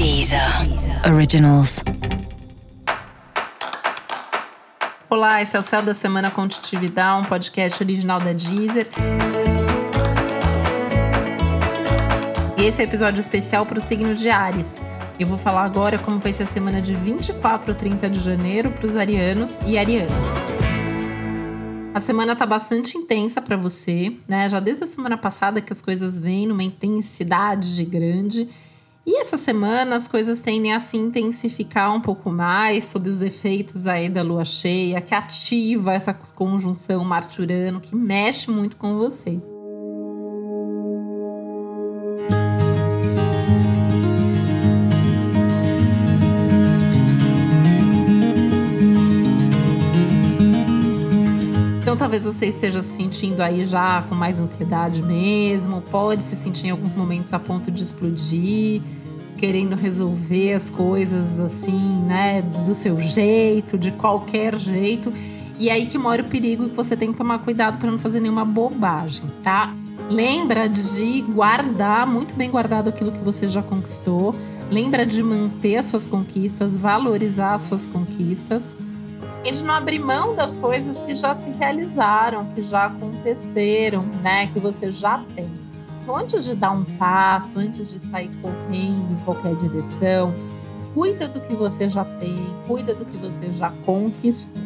Deezer. Originals. Olá, esse é o Céu da Semana Contitividade, um podcast original da Deezer. E esse é o um episódio especial para o signo de Ares. Eu vou falar agora como vai ser a semana de 24 a 30 de janeiro para os arianos e arianas. A semana tá bastante intensa para você, né? Já desde a semana passada que as coisas vêm numa intensidade grande e essa semana as coisas tendem a se intensificar um pouco mais sob os efeitos aí da lua cheia, que ativa essa conjunção Marte-Urano, que mexe muito com você. Então talvez você esteja se sentindo aí já com mais ansiedade mesmo, pode se sentir em alguns momentos a ponto de explodir, querendo resolver as coisas assim, né, do seu jeito, de qualquer jeito. E aí que mora o perigo e você tem que tomar cuidado para não fazer nenhuma bobagem, tá? Lembra de guardar, muito bem guardado aquilo que você já conquistou. Lembra de manter as suas conquistas, valorizar as suas conquistas e de não abrir mão das coisas que já se realizaram, que já aconteceram, né? Que você já tem. Antes de dar um passo, antes de sair correndo em qualquer direção, cuida do que você já tem, cuida do que você já conquistou.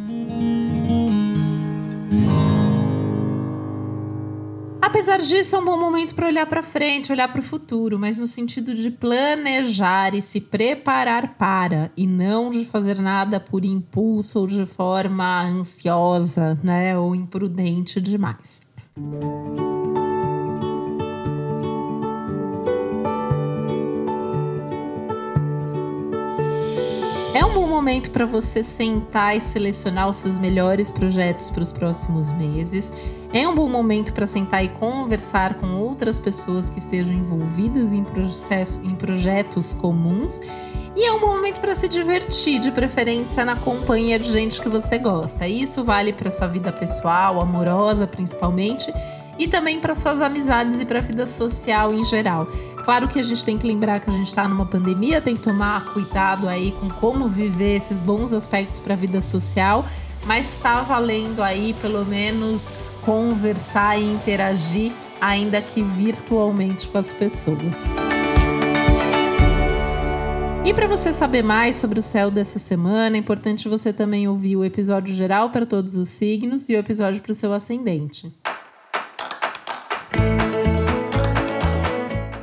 Apesar disso, é um bom momento para olhar para frente, olhar para o futuro, mas no sentido de planejar e se preparar para, e não de fazer nada por impulso ou de forma ansiosa, né, ou imprudente demais. É um bom momento para você sentar e selecionar os seus melhores projetos para os próximos meses. É um bom momento para sentar e conversar com outras pessoas que estejam envolvidas em, processo, em projetos comuns. E é um bom momento para se divertir, de preferência na companhia de gente que você gosta. Isso vale para sua vida pessoal, amorosa principalmente, e também para suas amizades e para a vida social em geral. Claro que a gente tem que lembrar que a gente está numa pandemia, tem que tomar cuidado aí com como viver esses bons aspectos para a vida social, mas está valendo aí pelo menos conversar e interagir, ainda que virtualmente com as pessoas. E para você saber mais sobre o céu dessa semana, é importante você também ouvir o episódio geral para todos os signos e o episódio para o seu ascendente.